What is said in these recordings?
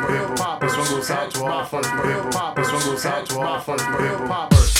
fucking real poppers. This one goes out to all fucking real poppers. This one goes out to all fucking real poppers.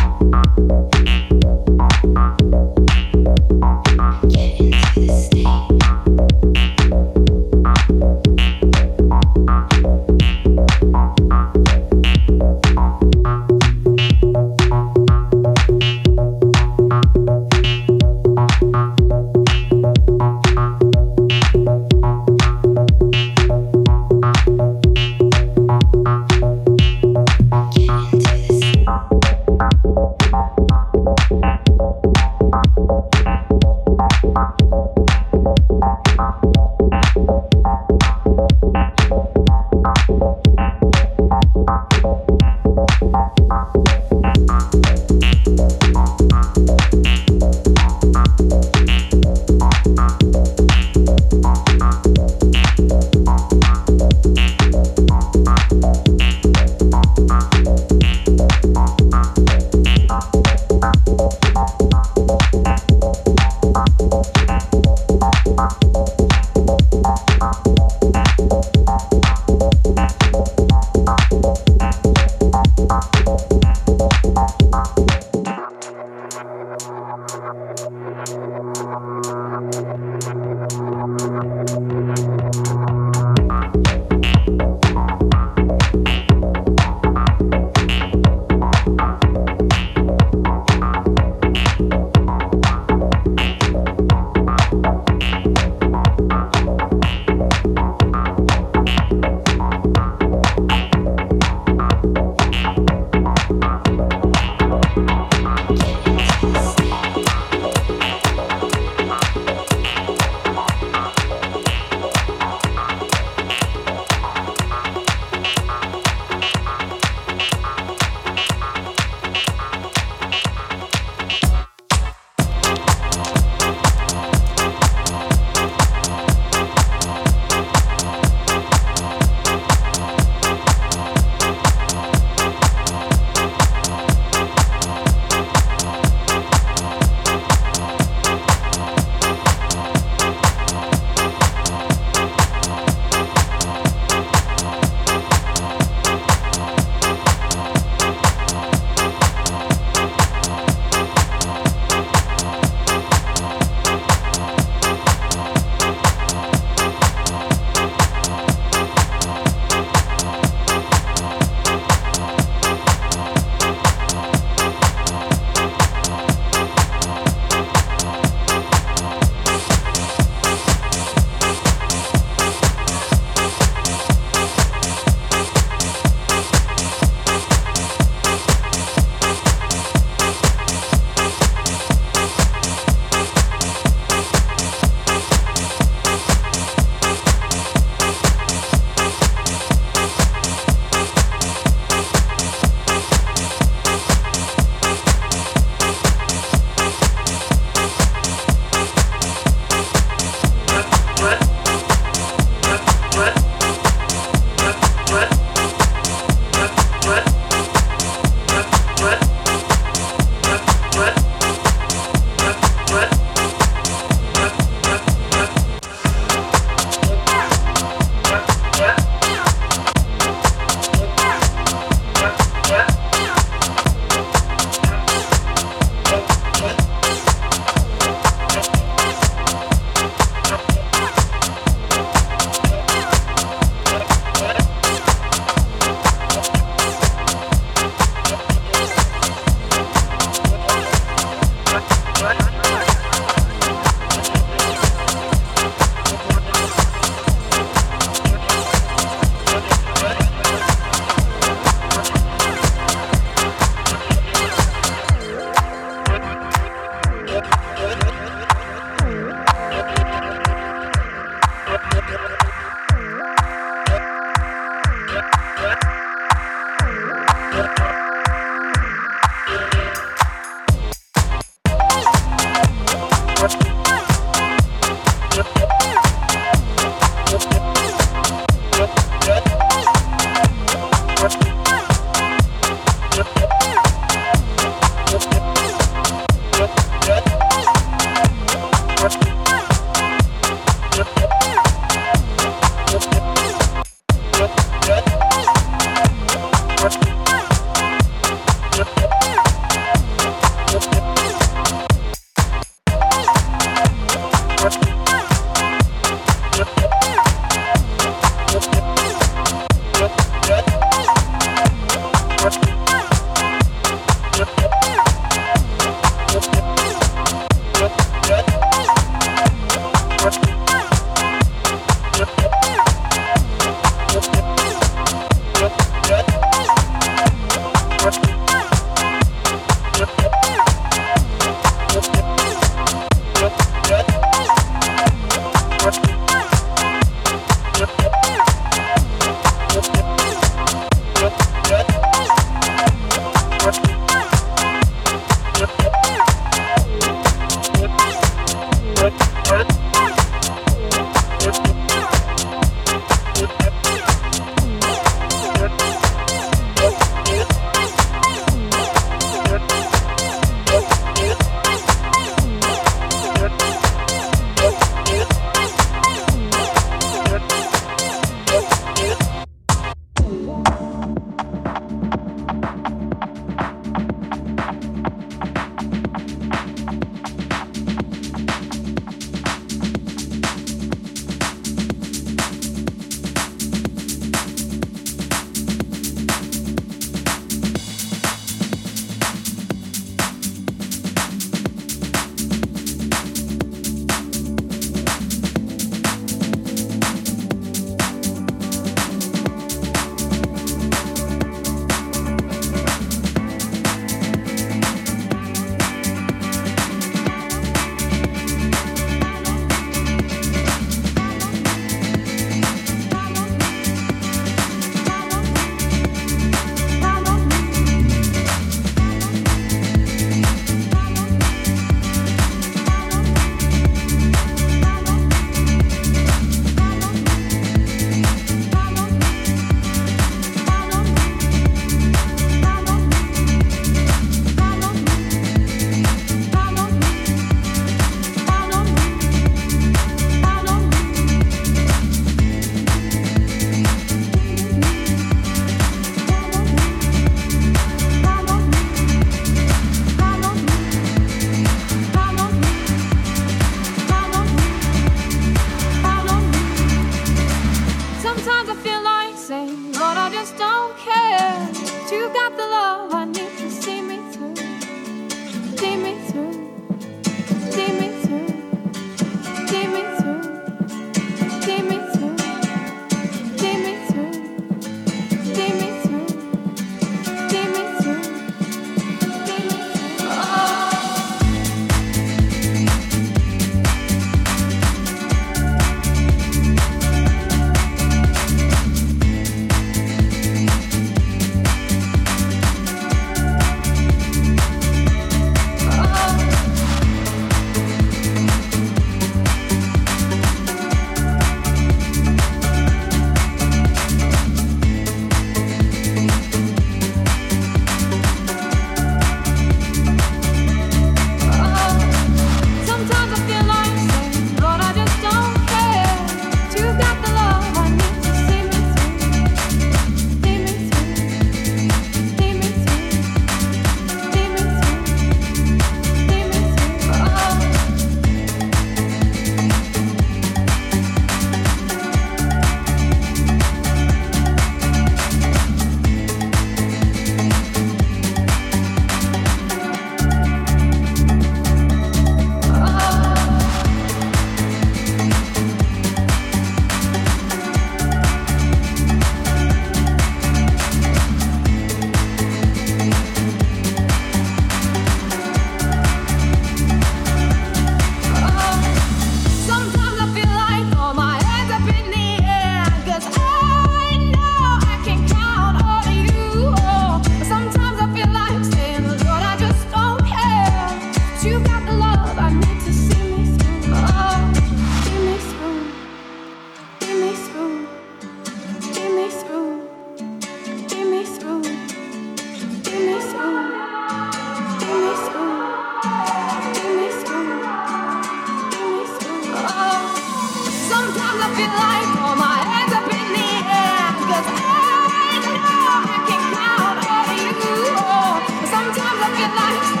lights.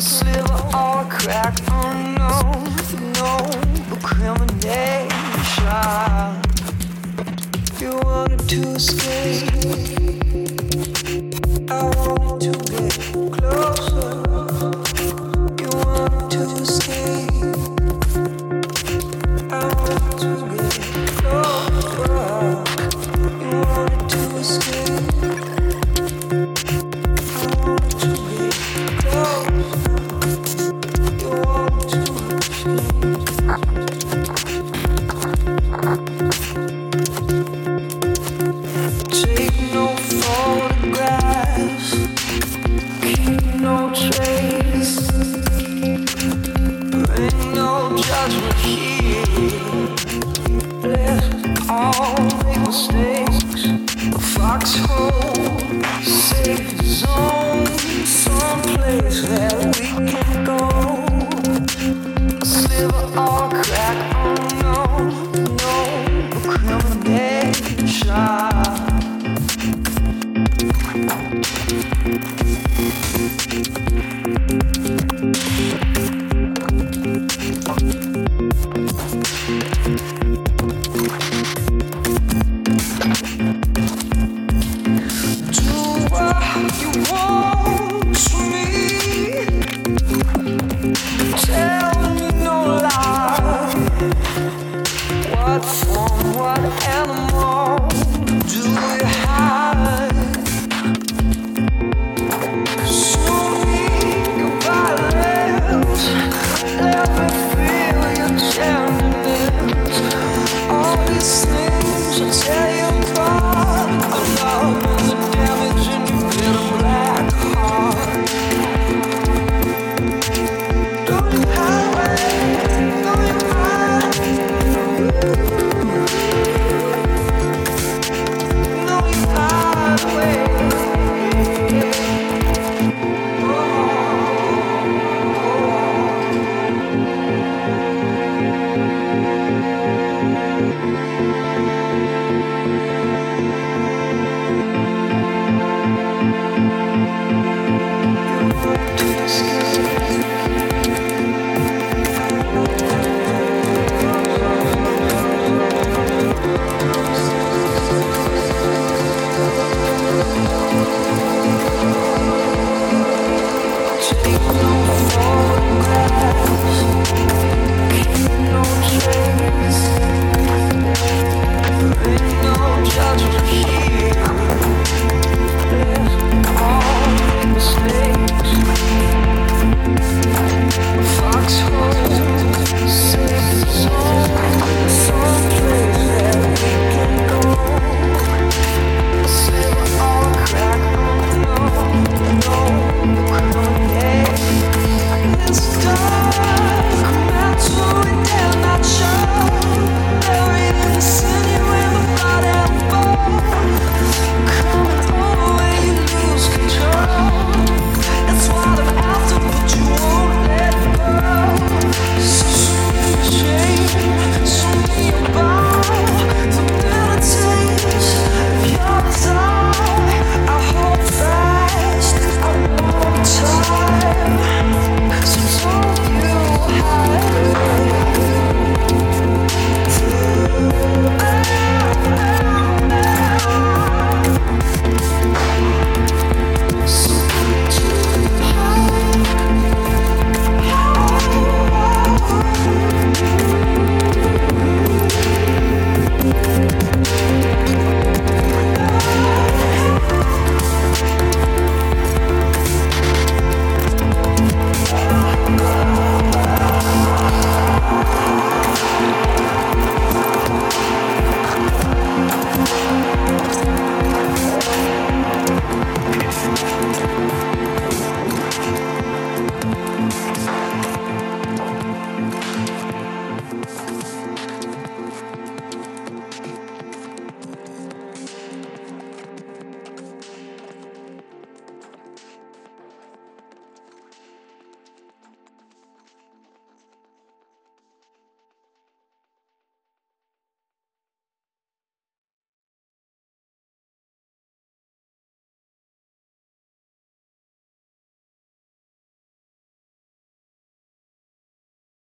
sliver or crack unknown no. You wanted to escape.